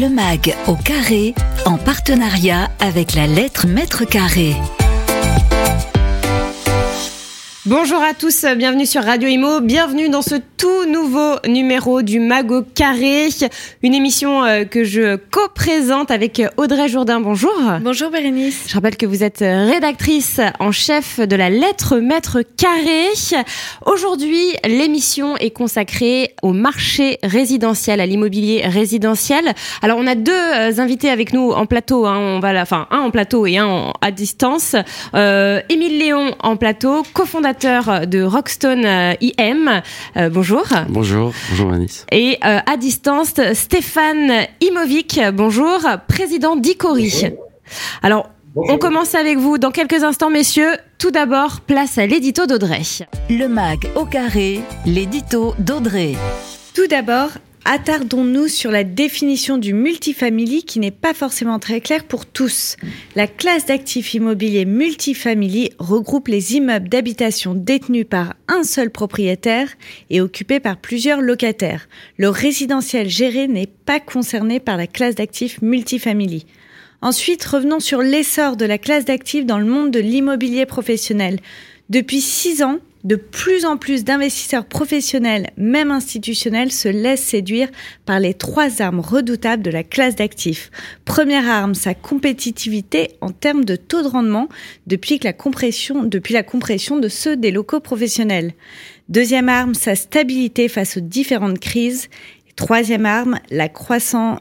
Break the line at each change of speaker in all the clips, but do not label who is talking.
Le MAG au carré, en partenariat avec la lettre Mètre Carré.
Bonjour à tous, bienvenue sur Radio Imo, bienvenue dans ce tout nouveau numéro du Mago Carré, une émission euh, que je co-présente avec Audrey Jourdain. Bonjour.
Bonjour Bérénice.
Je rappelle que vous êtes rédactrice en chef de la lettre Maître Carré. Aujourd'hui, l'émission est consacrée au marché résidentiel, à l'immobilier résidentiel. Alors, on a deux euh, invités avec nous en plateau, hein. on va la, enfin un en plateau et un à distance. Euh, Émile Léon en plateau, cofondateur de Rockstone euh, IM. Euh, bonjour.
Bonjour, bonjour Manis.
Et euh, à distance, Stéphane Imovic, bonjour, président d'Icori. Alors, on commence avec vous dans quelques instants, messieurs. Tout d'abord, place à l'édito d'Audrey.
Le mag au carré, l'édito d'Audrey.
Tout d'abord, Attardons-nous sur la définition du multifamily qui n'est pas forcément très claire pour tous. La classe d'actifs immobiliers multifamily regroupe les immeubles d'habitation détenus par un seul propriétaire et occupés par plusieurs locataires. Le résidentiel géré n'est pas concerné par la classe d'actifs multifamily. Ensuite, revenons sur l'essor de la classe d'actifs dans le monde de l'immobilier professionnel. Depuis six ans, de plus en plus d'investisseurs professionnels, même institutionnels, se laissent séduire par les trois armes redoutables de la classe d'actifs. Première arme, sa compétitivité en termes de taux de rendement depuis, la compression, depuis la compression de ceux des locaux professionnels. Deuxième arme, sa stabilité face aux différentes crises. Troisième arme, la,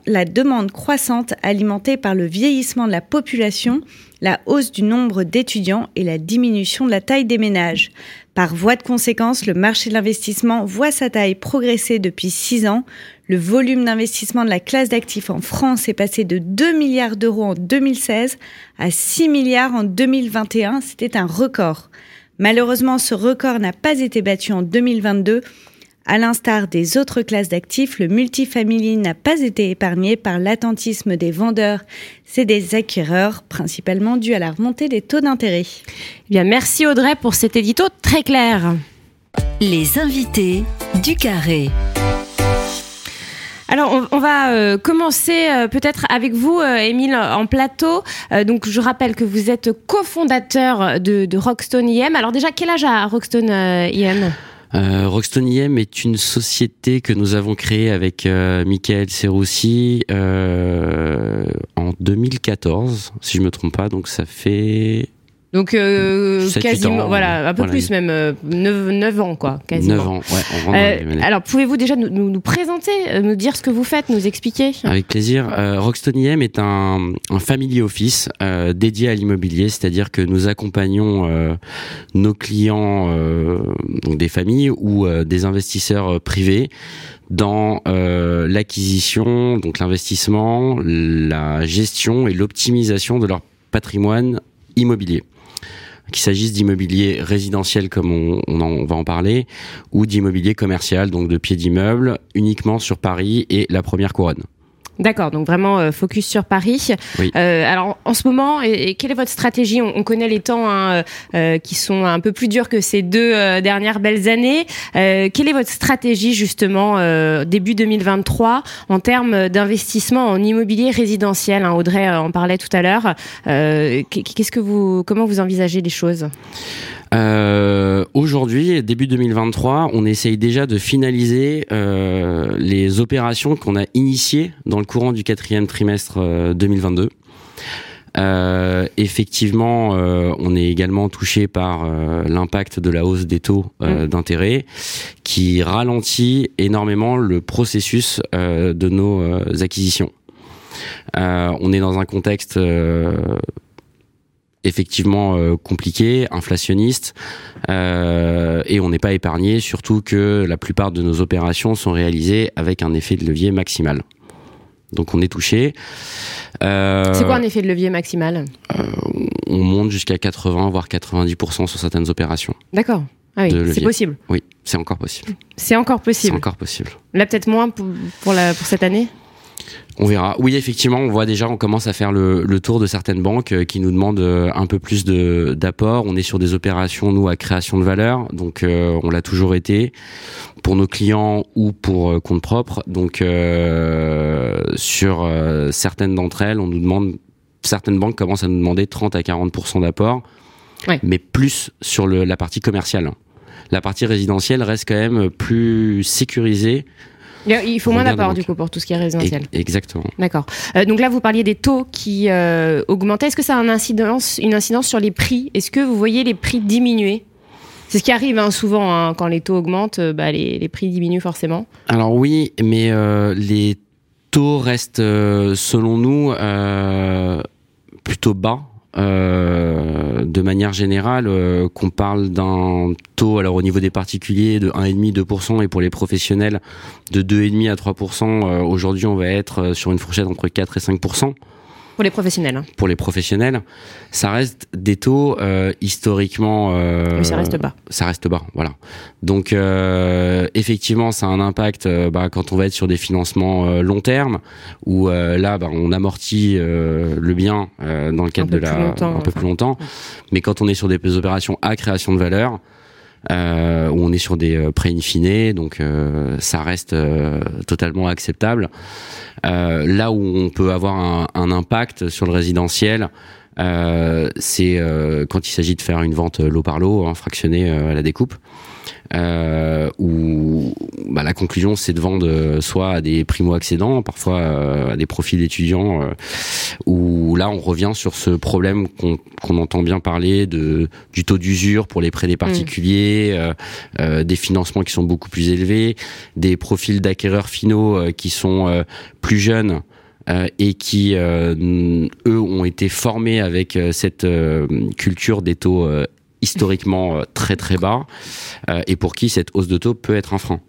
la demande croissante alimentée par le vieillissement de la population, la hausse du nombre d'étudiants et la diminution de la taille des ménages. Par voie de conséquence, le marché de l'investissement voit sa taille progresser depuis six ans. Le volume d'investissement de la classe d'actifs en France est passé de 2 milliards d'euros en 2016 à 6 milliards en 2021. C'était un record. Malheureusement, ce record n'a pas été battu en 2022 à l'instar des autres classes d'actifs, le multifamily n'a pas été épargné par l'attentisme des vendeurs et des acquéreurs, principalement dû à la remontée des taux d'intérêt.
Eh bien, merci Audrey pour cet édito très clair.
Les invités du carré.
Alors, on, va euh, commencer euh, peut-être avec vous, euh, Émile, en plateau. donc, je rappelle que vous êtes cofondateur de, de Rockstone IM. Alors déjà, quel âge a Rockstone IM
euh, Rockstone IM est une société que nous avons créée avec euh, Michael Serroussi euh, en 2014, si je me trompe pas. Donc ça fait
donc euh, quasiment, voilà, un peu plus même, 9, euh, 9, ans quoi, quasiment.
9 ans, ouais.
Euh, alors pouvez-vous déjà nous, nous, présenter, euh, nous dire ce que vous faites, nous expliquer?
Avec plaisir. Euh, Rockstone IM est un, un family office euh, dédié à l'immobilier, c'est-à-dire que nous accompagnons nos clients, donc des familles ou des investisseurs privés dans euh, l'acquisition, donc l'investissement, la gestion et l'optimisation de leur patrimoine immobilier qu'il s'agisse d'immobilier résidentiel comme on, on, en, va en parler, ou d'immobilier commercial, donc de pieds d'immeuble, uniquement sur Paris et la première couronne.
D'accord, donc vraiment euh, focus sur Paris. Euh, alors en ce moment, et, quelle est votre stratégie on, connaît les temps hein, euh, qui sont un peu plus durs que ces deux dernières belles années. quelle est votre stratégie justement début 2023 en termes d'investissement en immobilier résidentiel hein, Audrey en parlait tout à l'heure. Qu'est-ce que vous, comment vous envisagez les choses?
Euh, Aujourd'hui, début 2023, on essaye déjà de finaliser euh, les opérations qu'on a initiées dans le courant du quatrième trimestre 2022. Euh, euh, effectivement, euh, on est également touché par euh, l'impact de la hausse des taux euh, mmh. d'intérêt qui ralentit énormément le processus de nos acquisitions. on est dans un contexte effectivement euh, compliqué, inflationniste, euh, et on n'est pas épargné, surtout que la plupart de nos opérations sont réalisées avec un effet de levier maximal. Donc on est touché.
Euh, c'est quoi un effet de levier maximal?
On monte jusqu'à 80 voire 90% sur certaines opérations.
D'accord. Ah oui, c'est possible.
Oui, c'est encore possible.
C'est encore possible.
C'est encore possible.
Là peut-être moins pour, pour, la, pour cette année?
On verra. Oui, effectivement, on voit déjà, on commence à faire le, le tour de certaines banques euh, qui nous demandent euh, un peu plus d'apport. On est sur des opérations, nous, à création de valeur, donc euh, on l'a toujours été pour nos clients ou pour compte propre. Donc sur certaines d'entre elles, on nous demande certaines banques commencent à nous demander 30 à 40% d'apport, mais plus sur le, la partie commerciale. La partie résidentielle reste quand même plus sécurisée
il faut moins d'apport du coup pour tout ce qui est résidentiel.
Exactement.
D'accord. Euh, donc là, vous parliez des taux qui euh, augmentaient. Est-ce que ça a une incidence, une incidence sur les prix? Est-ce que vous voyez les prix diminuer? C'est ce qui arrive hein, souvent hein, quand les taux augmentent, euh, bah, les, prix diminuent forcément.
Alors oui, mais les taux restent, selon nous, plutôt bas euh, de manière générale, euh, qu'on parle d'un taux, alors au niveau des particuliers, de 1,5-2% et pour les professionnels, de 2,5 à 3%, euh, aujourd'hui on va être sur une fourchette entre 4 et 5%.
Pour les professionnels.
Pour les professionnels, ça reste des taux euh, historiquement.
Euh, ça reste bas.
Ça reste bas, voilà. Donc euh, effectivement, ça a un impact bah, quand on va être sur des financements long terme, où là, bah, on amortit le bien dans le cadre de la un peu plus longtemps. Mais quand on est sur des opérations à création de valeur, euh, où on est sur des euh, prêts in donc euh, ça reste totalement acceptable. là où on peut avoir un, impact sur le résidentiel, c'est quand il s'agit de faire une vente lot par lot, hein, à la découpe où bah, la conclusion c'est de vendre euh, soit à des primo-accédants, parfois euh, à des profils d'étudiants, euh, où là on revient sur ce problème qu'on entend bien parler de du taux d'usure pour les prêts des particuliers, mm. des financements qui sont beaucoup plus élevés, des profils d'acquéreurs finaux qui sont plus jeunes. et qui eux ont été formés avec cette culture des taux historiquement euh, très très bas euh, et pour qui cette hausse de taux peut être un frein.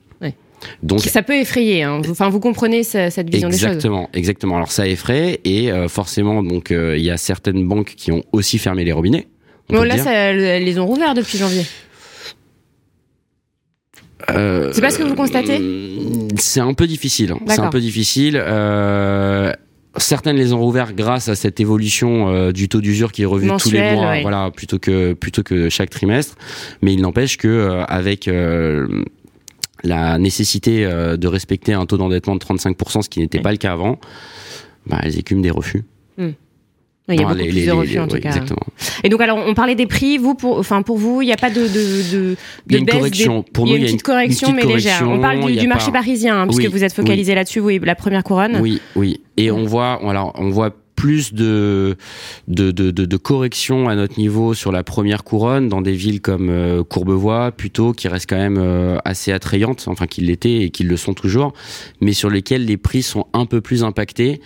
Donc ça peut effrayer. Hein. Enfin, vous comprenez cette vision
des
choses.
Exactement, exactement. Alors ça effraie et euh, forcément, donc il y a certaines banques qui ont aussi fermé les robinets.
Bon, là, ça, elles les ont rouverts depuis janvier. c'est pas ce que vous constatez
C'est un peu difficile. C'est un peu difficile. Euh, Certaines les ont rouvert grâce à cette évolution euh, du taux d'usure qui est revu tous les mois, voilà, plutôt que plutôt que chaque trimestre. Mais il n'empêche que euh, avec euh, la nécessité de respecter un taux d'endettement de 35%, ce qui n'était pas le cas avant, bah, elles écument des refus.
Il y a beaucoup plus de refus en tout cas. Exactement. Et donc alors on parlait des prix. Vous pour enfin pour vous il n'y a pas de de de,
de baisse correction. Pour
il y
a
une petite correction mais légère. On parle du, marché parisien hein, puisque vous êtes focalisé là-dessus. Oui la première couronne.
Oui oui. Et on voit alors on voit plus de de, de, de, corrections à notre niveau sur la première couronne dans des villes comme euh, Courbevoie, plutôt qui restent quand même euh, assez attrayantes, enfin qui l'étaient et qui le sont toujours, mais sur lesquelles les prix sont un peu plus impactés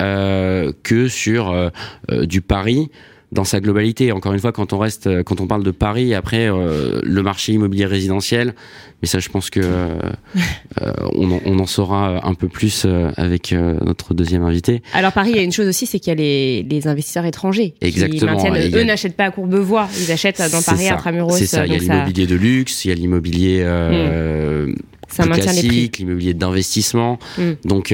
euh, que sur du Paris dans sa globalité. Encore une fois, quand on reste, quand on parle de Paris, après euh, le marché immobilier résidentiel, mais ça, je pense que euh, on, en, on, en, saura un peu plus euh, avec notre deuxième invité.
Alors Paris, il y a une chose aussi, c'est qu'il y a les, les, investisseurs étrangers
Exactement.
qui maintiennent. Eux n'achètent pas à Courbevoie, ils achètent dans Paris, à Tramuros.
C'est ça. Il y a l'immobilier de luxe, il y a l'immobilier. Ça classique, l'immobilier d'investissement. Hmm. Donc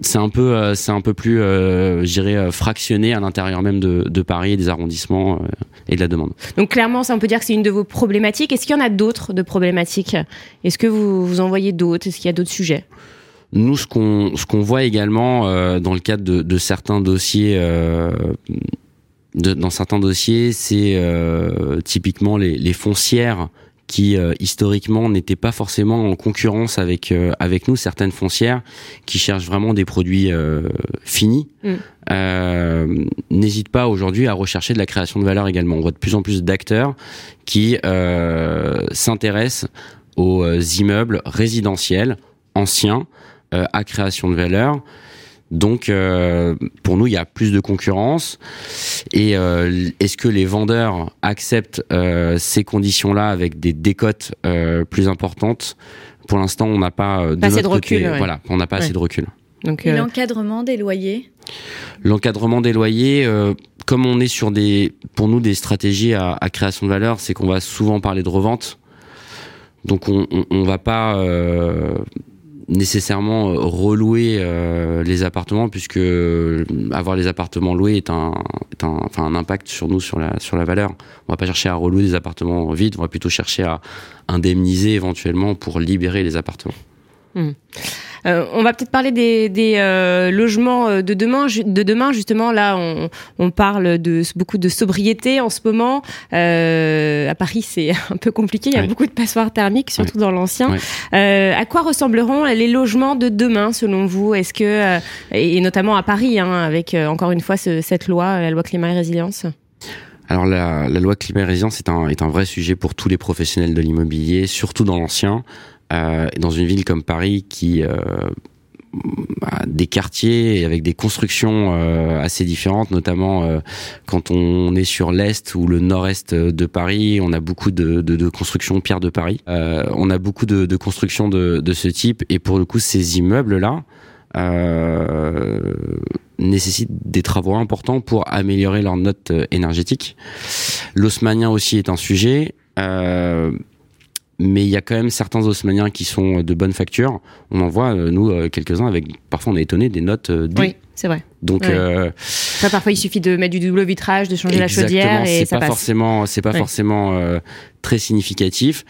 c'est un peu euh, c'est un peu plus euh, euh, fractionné à l'intérieur même de, de, Paris des arrondissements et de la demande.
Donc clairement ça on peut dire que c'est une de vos problématiques. Est-ce qu'il y en a d'autres de problématiques? Est-ce que vous vous en voyez d'autres? Est-ce qu'il y a d'autres sujets?
Nous, ce qu'on ce qu'on voit également dans le cadre de, de certains dossiers, de, dans certains dossiers, c'est typiquement les, les foncières qui euh, historiquement n'étaient pas forcément en concurrence avec euh, avec nous certaines foncières qui cherchent vraiment des produits euh, finis. Mm. n'hésitent pas aujourd'hui à rechercher de la création de valeur également. On voit de plus en plus d'acteurs qui s'intéressent aux immeubles résidentiels anciens à création de valeur donc, euh, pour nous, il y a plus de concurrence. Et euh, est-ce que les vendeurs acceptent euh, ces conditions-là avec des décotes plus importantes? Pour l'instant, on n'a pas
de, assez de recul.
Voilà, on n'a pas assez de recul.
Donc, l'encadrement des loyers?
L'encadrement des loyers, comme on est sur des, pour nous, des stratégies à, à création de valeur, c'est qu'on va souvent parler de revente. Donc on, on, on va pas nécessairement euh, relouer euh, les appartements puisque euh, avoir les appartements loués est un, est un, enfin, un impact sur nous sur la sur la valeur. On va pas chercher à relouer des appartements vides, on va plutôt chercher à indemniser éventuellement pour libérer les appartements.
Hmm. on va peut-être parler des, des logements de demain. De demain, justement, là, on, on parle de beaucoup de sobriété en ce moment. à Paris, c'est un peu compliqué. Il y a beaucoup de passoires thermiques, surtout dans l'ancien. à quoi ressembleront les logements de demain, selon vous? Est-ce que et notamment à Paris, hein, avec encore une fois cette loi, la loi climat et résilience?
Alors la, loi climat et résilience est un, est un vrai sujet pour tous les professionnels de l'immobilier, surtout dans l'ancien, euh, dans une ville comme Paris qui euh, des quartiers avec des constructions euh, assez différentes, notamment euh, quand on est sur l'est ou le nord-est de Paris, on a beaucoup de, de, de constructions pierre de Paris. on a beaucoup de, de constructions de, ce type et pour le coup ces immeubles là euh, nécessitent des travaux importants pour améliorer leur note euh, énergétique. L'osmanien aussi est un sujet. Euh, mais il y a quand même certains osmaniens qui sont de bonne facture. On en voit, euh, nous, euh, quelques-uns, avec parfois on est étonné des notes D.
Oui, c'est vrai.
Donc, euh,
parfois il suffit de mettre du double vitrage, de changer la chaudière et
ça
pas
forcément, c'est pas forcément euh, très significatif.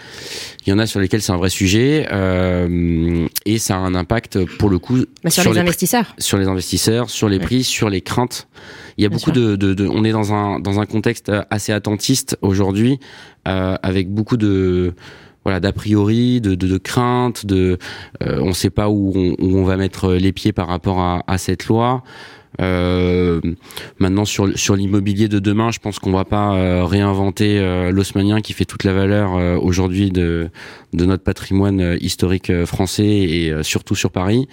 Il y en a sur lesquels c'est un vrai sujet euh, et ça a un impact pour le coup
bah, sur, les, investisseurs,
sur les investisseurs, sur les prix, sur les craintes. Il y a beaucoup de, de, de, on est dans un dans un contexte assez attentiste aujourd'hui avec beaucoup de voilà d'a priori, de, de, crainte, de euh, on ne sait pas où on, va mettre les pieds par rapport à, cette loi. Euh, maintenant sur sur l'immobilier de demain, je pense qu'on va pas euh, réinventer euh, l'osmanien qui fait toute la valeur aujourd'hui de de notre patrimoine historique français et surtout sur Paris.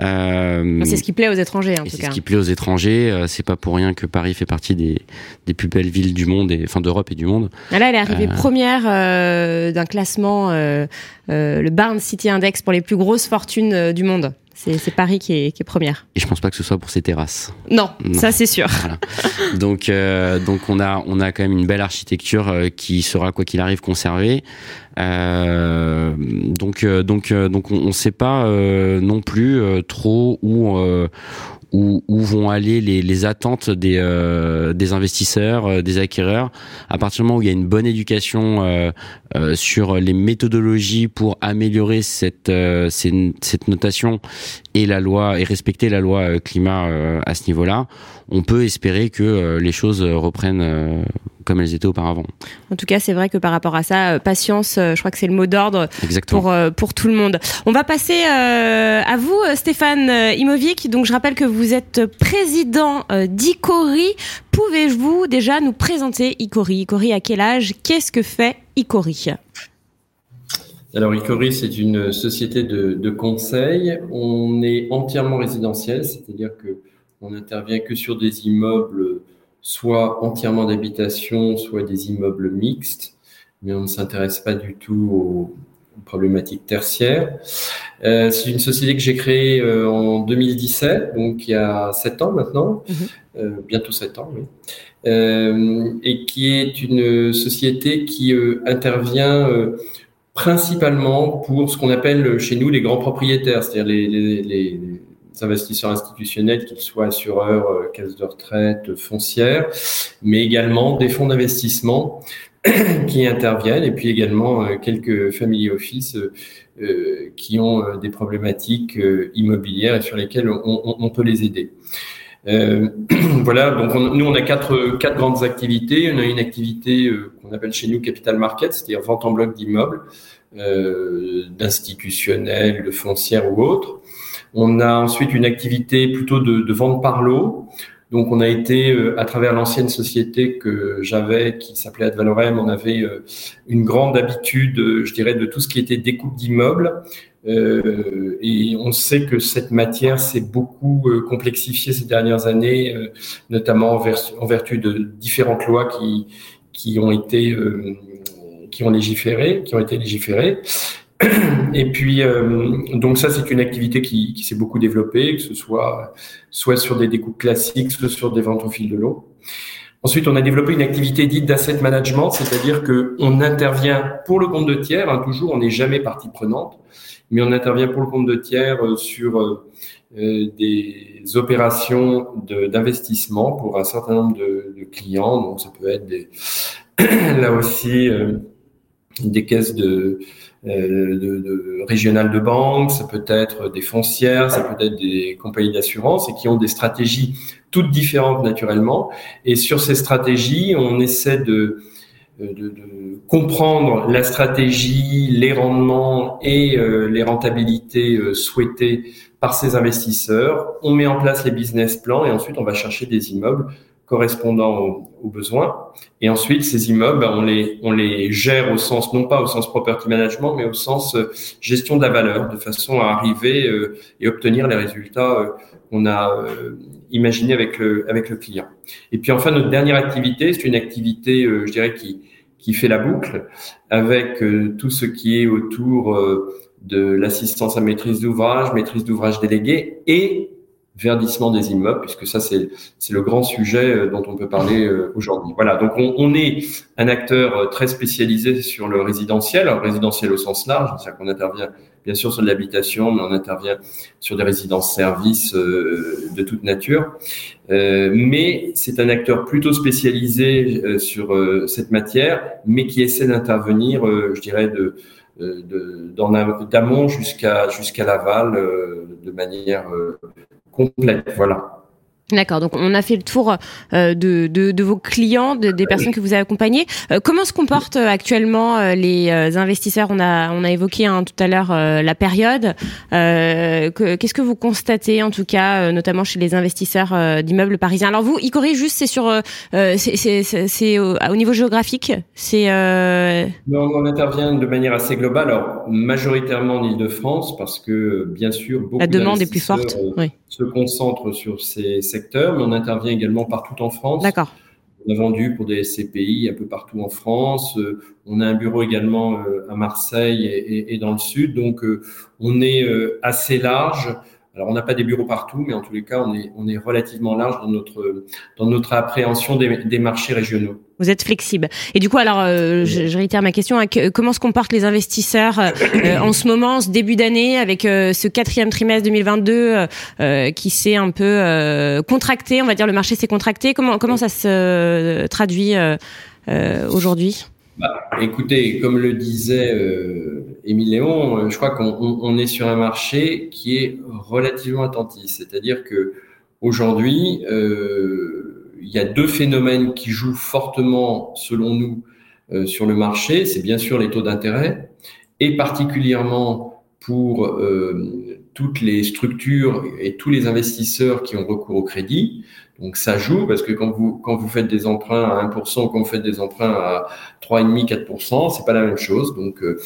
Euh, c'est ce qui plaît aux étrangers, en tout cas.
C'est ce qui plaît aux étrangers. Euh, c'est pas pour rien que Paris fait partie des, des plus belles villes du monde, et, enfin d'Europe et du monde.
Ah, là, elle est arrivée euh, première d'un classement, le Barn City Index pour les plus grosses fortunes du monde. C'est Paris qui est, qui est, première.
Et je pense pas que ce soit pour ses terrasses.
Non, ça c'est sûr.
Voilà. Donc, euh, donc on a, on a quand même une belle architecture euh, qui sera quoi qu'il arrive conservée. Euh, donc, donc, donc on ne sait pas non plus trop où où, vont aller les, les attentes des, euh, des investisseurs, euh, des acquéreurs. À partir du moment où il y a une bonne éducation euh, euh sur les méthodologies pour améliorer cette, cette notation et la loi et respecter la loi climat à ce niveau-là, on peut espérer que les choses reprennent comme elles étaient auparavant.
En tout cas, c'est vrai que par rapport à ça, patience, je crois que c'est le mot d'ordre pour pour tout le monde. On va passer à vous, Stéphane Imovic. Donc, je rappelle que vous êtes président euh, d'Icori. Pouvez-vous déjà nous présenter Icori Icori, à quel âge? Qu'est-ce que fait Icori
alors, Icori, c'est une société de, conseil. On est entièrement résidentiel, c'est-à-dire que on n'intervient que sur des immeubles, soit entièrement d'habitation, soit des immeubles mixtes, mais on ne s'intéresse pas du tout aux, problématiques tertiaires. Euh, c'est une société que j'ai créée euh, en 2017, donc il y a sept ans maintenant, mhm. euh, bientôt sept ans, oui. Et qui est une société qui intervient principalement pour ce qu'on appelle chez nous les grands propriétaires, c'est-à-dire les, les, les, investisseurs institutionnels, qu'ils soient assureurs, caisses de retraite, foncières, mais également des fonds d'investissement qui interviennent et puis également euh, quelques family office euh, euh, qui ont des problématiques immobilières et sur lesquelles on, peut les aider. voilà, donc nous on a quatre, quatre grandes activités. On a une activité qu'on appelle chez nous capital market, c'est-à-dire vente en bloc d'immeubles, d'institutionnels, de foncières ou autres. On a ensuite une activité plutôt de, de vente par lot, donc, on a été, euh, à travers l'ancienne société que j'avais, qui s'appelait Advalorem, on avait euh, une grande habitude, euh, je dirais, de tout ce qui était découpe d'immeubles. Euh, et on sait que cette matière s'est beaucoup complexifiée ces dernières années, notamment en, vertu de différentes lois qui, qui ont été qui ont légiféré, qui ont été légiférées. Et puis, euh, donc ça, c'est une activité qui, qui s'est beaucoup développée, que ce soit soit sur des découpes classiques, soit sur des ventes au fil de l'eau. Ensuite, on a développé une activité dite d'asset management, c'est-à-dire que on intervient pour le compte de tiers. Hein, toujours, on n'est jamais partie prenante, mais on intervient pour le compte de tiers euh, sur euh, des opérations d'investissement pour un certain nombre de, de, clients. Donc, ça peut être des, là aussi des caisses de, de, de régionales de banque, ça peut être des foncières, ça peut être des compagnies d'assurance et qui ont des stratégies toutes différentes naturellement. Et sur ces stratégies, on essaie de, de, de comprendre la stratégie, les rendements et euh, les rentabilités euh, souhaitées par ces investisseurs. On met en place les business plans et ensuite on va chercher des immeubles correspondant aux, besoins. Et ensuite, ces immeubles, on les, on les gère au sens, non pas au sens property management, mais au sens euh, gestion de la valeur, de façon à arriver euh, et obtenir les résultats euh, qu'on a imaginés avec le, avec le client. Et puis enfin, notre dernière activité, c'est une activité, je dirais, qui, qui fait la boucle, avec tout ce qui est autour de l'assistance à maîtrise d'ouvrage, maîtrise d'ouvrage déléguée et verdissement des immeubles, puisque ça c'est le grand sujet euh, dont on peut parler euh, aujourd'hui. Voilà, donc on, on, est un acteur euh, très spécialisé sur le résidentiel, résidentiel au sens large, c'est-à-dire qu'on intervient bien sûr sur de l'habitation, mais on intervient sur des résidences-services de toute nature. Mais c'est un acteur plutôt spécialisé sur cette matière, mais qui essaie d'intervenir, je dirais, de d'amont jusqu'à jusqu'à l'aval de manière complète. Voilà.
D'accord, donc on a fait le tour euh, de, de, de, vos clients, de, des personnes que vous avez accompagnées. Euh, comment se comportent euh, actuellement les investisseurs? On a on a évoqué hein, tout à l'heure la période. Qu'est-ce que vous constatez en tout cas, notamment chez les investisseurs d'immeubles parisiens? Alors vous, y corrige juste, c'est sur c'est au, au, niveau géographique. C'est
non, on intervient de manière assez globale. Alors majoritairement en Île-de-France parce que bien sûr beaucoup
la demande est plus forte. Oui.
Se concentre sur ces mais on intervient également partout en France.
D'accord.
On a vendu pour des CPI un peu partout en France. Euh, on a un bureau également euh, à Marseille et, dans le sud. Donc, euh, on est assez large. Alors, on n'a pas des bureaux partout, mais en tous les cas, on est, on est relativement large dans notre, dans notre appréhension des marchés régionaux.
Vous êtes flexible. Et du coup, alors, euh, je, réitère ma question. Hein, comment se comportent les investisseurs euh, euh, en ce moment, ce début d'année, avec ce quatrième trimestre 2022 qui s'est un peu contracté, on va dire, le marché s'est contracté. Comment comment ça se traduit aujourd'hui?
Bah, Écoutez, comme le disait Émile Léon, je crois qu'on on est sur un marché qui est relativement attentif. C'est-à-dire que aujourd'hui. Euh, il y a deux phénomènes qui jouent fortement, selon nous, euh, sur le marché. C'est bien sûr les taux d'intérêt et particulièrement pour euh, toutes les structures et tous les investisseurs qui ont recours au crédit. Donc ça joue parce que quand vous quand vous faites des emprunts à 1% ou quand vous faites des emprunts à 3,5 4%, c'est pas la même chose. Donc euh,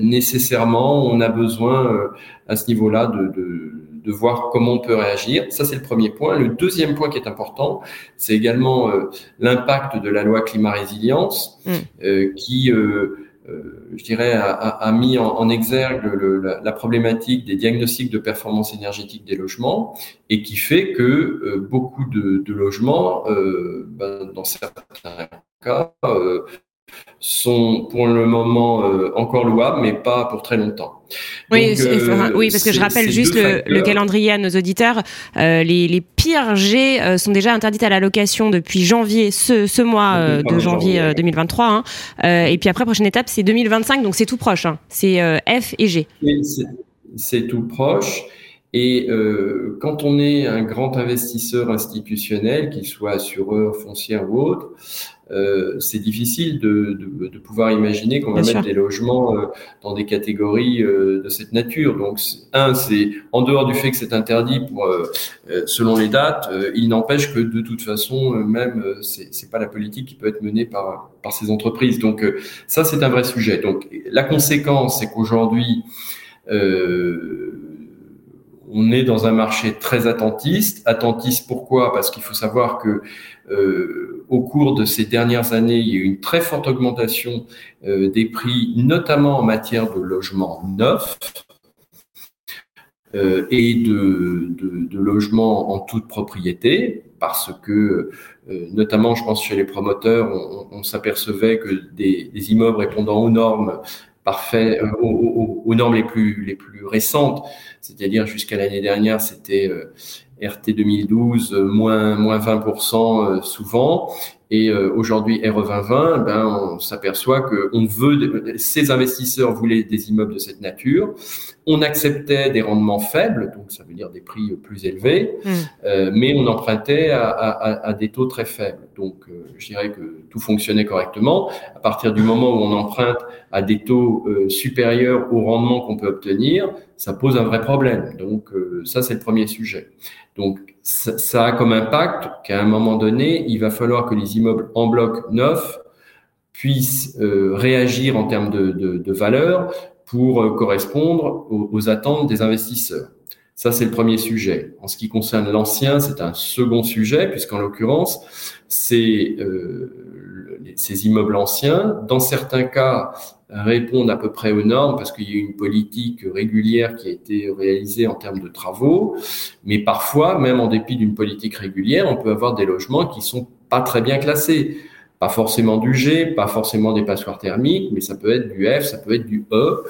nécessairement, on a besoin à ce niveau-là de, de de voir comment on peut réagir. Ça, c'est le premier point. Le deuxième point qui est important, c'est également euh, l'impact de la loi climat résilience, mm. euh, qui, euh, je dirais, a, mis en, exergue la, problématique des diagnostics de performance énergétique des logements et qui fait que beaucoup de, logements, ben, dans certains cas, sont pour le moment euh, encore louables, mais pas pour très longtemps.
Oui, euh, oui parce que je rappelle juste le, calendrier à nos auditeurs. Euh, les, les, pires jets sont déjà interdites à la location depuis janvier, ce, ce mois de janvier 2023. Hein. et puis après, prochaine étape, c'est 2025, donc c'est tout proche. Hein. C'est F et G.
C'est tout proche. Et euh, quand on est un grand investisseur institutionnel, qu'il soit assureur, foncier ou autre, euh, c'est difficile de, de, de, pouvoir imaginer qu'on va mettre des logements euh, dans des catégories euh, de cette nature. Donc, un, c'est en dehors du fait que c'est interdit pour, euh, selon les dates, il n'empêche que de toute façon, même, c'est, c'est pas la politique qui peut être menée par par ces entreprises. Donc, ça, c'est un vrai sujet. Donc, la conséquence, c'est qu'aujourd'hui euh, on est dans un marché très attentiste. Attentiste pourquoi? Parce qu'il faut savoir que euh, au cours de ces dernières années, il y a eu une très forte augmentation euh, des prix, notamment en matière de logement neuf euh, et de, logements en toute propriété, parce que notamment, je pense chez les promoteurs, on, s'apercevait que des, immeubles répondant aux normes parfait euh, aux, normes les plus les plus récentes, c'est-à-dire jusqu'à l'année dernière, c'était euh, RT 2012 moins moins 20% euh, souvent Et euh, aujourd'hui, RE 2020, ben, on s'aperçoit que on veut, ces investisseurs voulaient des immeubles de cette nature. On acceptait des rendements faibles, donc ça veut dire des prix plus élevés, mmh. euh, mais on empruntait à, à, à, des taux très faibles. Donc, euh, je dirais que tout fonctionnait correctement. À partir du moment où on emprunte à des taux euh, supérieurs au rendement qu'on peut obtenir, ça pose un vrai problème. Donc, ça, c'est le premier sujet. Donc, ça, a comme impact qu'à un moment donné, il va falloir que les immeubles en bloc neuf puissent euh, réagir en termes de, de, de valeur pour euh, correspondre aux, attentes des investisseurs. Ça, c'est le premier sujet. En ce qui concerne l'ancien, c'est un second sujet, puisqu'en l'occurrence, c'est euh, ces immeubles anciens. Dans certains cas, répondent à peu près aux normes parce qu'il y a une politique régulière qui a été réalisée en termes de travaux. Mais parfois, même en dépit d'une politique régulière, on peut avoir des logements qui sont pas très bien classés. Pas forcément du G, pas forcément des passoires thermiques, mais ça peut être du F, ça peut être du E.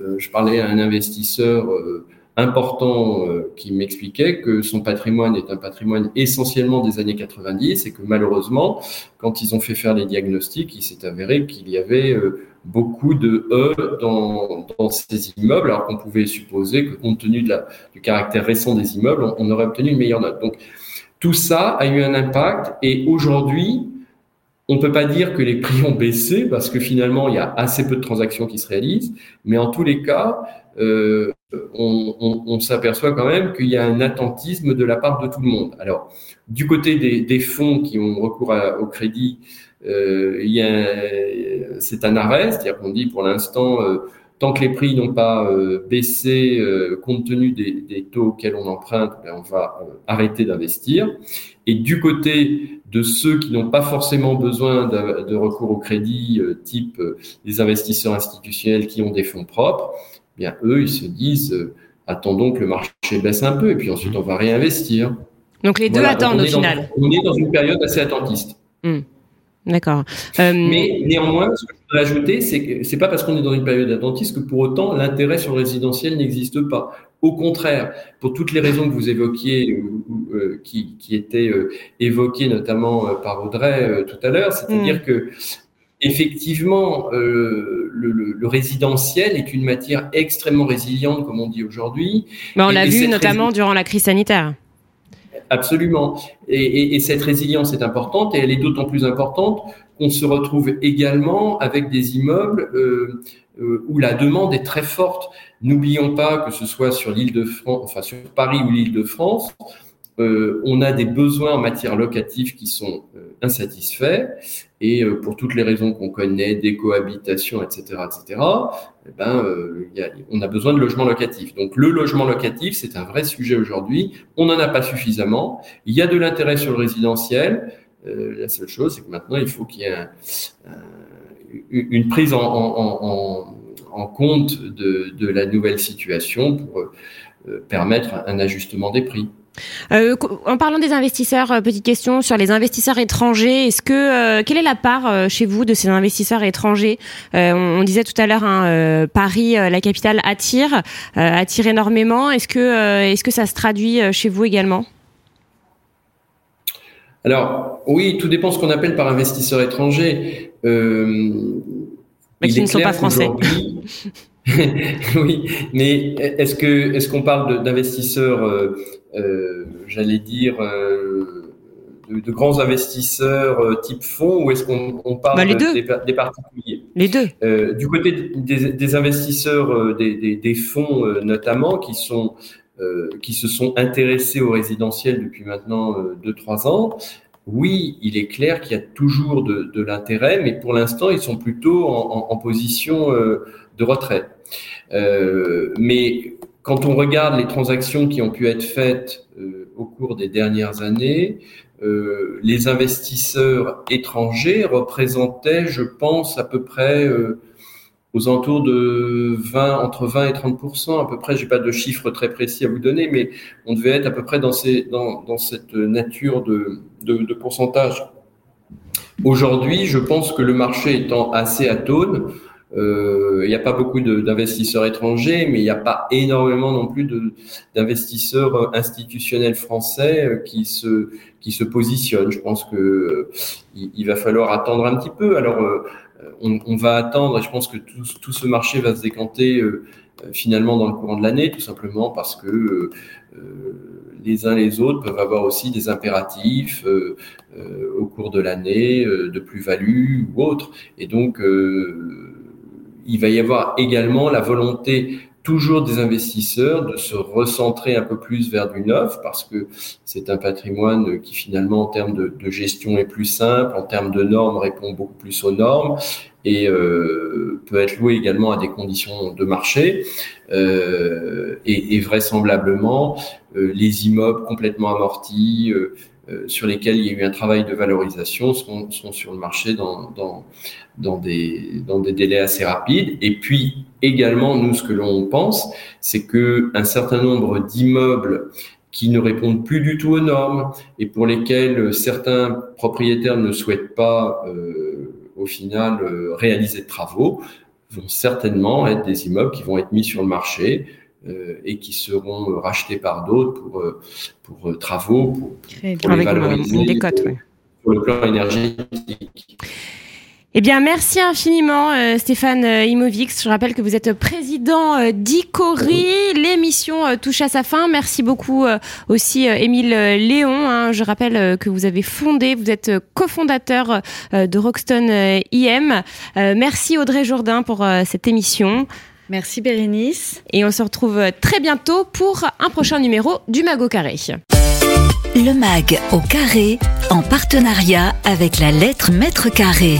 Euh, je parlais à un investisseur euh, important euh, qui m'expliquait que son patrimoine est un patrimoine essentiellement des années 90 et que malheureusement, quand ils ont fait faire les diagnostics, il s'est avéré qu'il y avait euh, beaucoup de E dans, dans ces immeubles, alors qu'on pouvait supposer que compte tenu de la, du caractère récent des immeubles, on, aurait obtenu une meilleure note. Donc tout ça a eu un impact et aujourd'hui, on ne peut pas dire que les prix ont baissé parce que finalement, il y a assez peu de transactions qui se réalisent, mais en tous les cas, euh, on, s'aperçoit quand même qu'il y a un attentisme de la part de tout le monde. Alors, du côté des, fonds qui ont recours au crédit, euh, c'est un arrêt, c'est-à-dire qu'on dit pour l'instant, euh, tant que les prix n'ont pas euh, baissé compte tenu des, taux auxquels on emprunte, ben, on va arrêter d'investir. Et du côté de ceux qui n'ont pas forcément besoin de, recours au crédit, type les investisseurs institutionnels qui ont des fonds propres, bien eux, ils se disent euh, attendons que le marché baisse un peu et puis ensuite on va réinvestir.
Donc les deux attendent au final.
on est dans une période assez attentiste.
Hmm. D'accord.
Euh, Mais néanmoins, ce que ajouter, c'est que c'est pas parce qu'on est dans une période attentiste que pour autant l'intérêt sur le résidentiel n'existe pas. Au contraire, pour toutes les raisons que vous évoquiez, euh, qui, qui, étaient évoquées notamment par Audrey tout à l'heure, c'est-à-dire hmm. que effectivement, euh, le, résidentiel est une matière extrêmement résiliente, comme on dit aujourd'hui.
on l'a vu notamment durant la crise sanitaire.
Absolument. Et, cette résilience est importante et elle est d'autant plus importante qu'on se retrouve également avec des immeubles euh, euh, où la demande est très forte. N'oublions pas que ce soit sur l'île de France, enfin sur Paris ou l'île de France, euh, on a des besoins en matière locative qui sont insatisfaits et pour toutes les raisons qu'on connaît, des cohabitations, etc., etc. Eh ben, on a besoin de logements locatifs. Donc le logement locatif, c'est un vrai sujet aujourd'hui. On n'en a pas suffisamment. Il y a de l'intérêt sur le résidentiel. La seule chose, c'est que maintenant, il faut qu'il y ait une prise en, compte de, de, la nouvelle situation pour permettre un ajustement des prix.
Euh, en parlant des investisseurs, euh, petite question sur les investisseurs étrangers. Est-ce que euh, quelle est la part chez vous de ces investisseurs étrangers? On, disait tout à l'heure, hein, Paris, la capitale attire, attire énormément. Est-ce que est-ce que ça se traduit chez vous également?
Alors oui, tout dépend ce qu'on appelle par investisseurs étrangers.
Mais qui ne sont pas français.
oui, mais est-ce que est-ce qu'on parle d'investisseurs euh, j'allais dire, euh, de, grands investisseurs euh, type fonds ou est-ce qu'on parle bah, des, particuliers?
Les deux.
du côté des, investisseurs, des, fonds notamment, qui sont qui se sont intéressés au résidentiel depuis maintenant 2-3 ans, oui, il est clair qu'il y a toujours de, l'intérêt, mais pour l'instant, ils sont plutôt en, en position de retrait. mais quand on regarde les transactions qui ont pu être faites euh, au cours des dernières années, euh, les investisseurs étrangers représentaient, je pense, à peu près euh, aux alentours de 20, entre 20 et 30 à peu près. J'ai pas de chiffres très précis à vous donner, mais on devait être à peu près dans, ces, dans, dans cette nature de, de, de pourcentage. Aujourd'hui, je pense que le marché étant assez atone, Euh, il n'y a pas beaucoup d'investisseurs étrangers, mais il n'y a pas énormément non plus d'investisseurs institutionnels français qui se qui se positionnent. Je pense que il, va falloir attendre un petit peu. Alors on, on, va attendre, et je pense que tout, tout ce marché va se décanter finalement dans le courant de l'année, tout simplement parce que les uns les autres peuvent avoir aussi des impératifs euh, euh, au cours de l'année euh, de plus-value ou autre. Et donc, il va y avoir également la volonté toujours des investisseurs de se recentrer un peu plus vers du neuf parce que c'est un patrimoine qui finalement en termes de, gestion est plus simple, en termes de normes répond beaucoup plus aux normes et euh, peut être loué également à des conditions de marché. Euh, et, et, vraisemblablement, euh, les immeubles complètement amortis, euh, euh, sur lesquels il y a eu un travail de valorisation, sont, sont sur le marché dans, dans, dans, des, dans des délais assez rapides. Et puis également, nous, ce que l'on pense, c'est que un certain nombre d'immeubles qui ne répondent plus du tout aux normes et pour lesquels certains propriétaires ne souhaitent pas euh, au final euh, réaliser de travaux vont certainement être des immeubles qui vont être mis sur le marché euh, et qui seront rachetés par d'autres pour, pour travaux, pour, pour les valoriser
des cotes,
sur le plan énergétique.
Eh bien, merci infiniment, euh, Stéphane euh, Imovix. Je rappelle que vous êtes président euh, d'ICORI. L'émission touche à sa fin. Merci beaucoup aussi, Émile Léon. Hein. Je rappelle que vous avez fondé, vous êtes cofondateur de Roxton IM. merci, Audrey Jourdain, pour cette émission.
Merci, Bérénice.
Et on se retrouve très bientôt pour un prochain numéro du Mago Carré.
Le MAG au carré, en partenariat avec la lettre Maître Carré.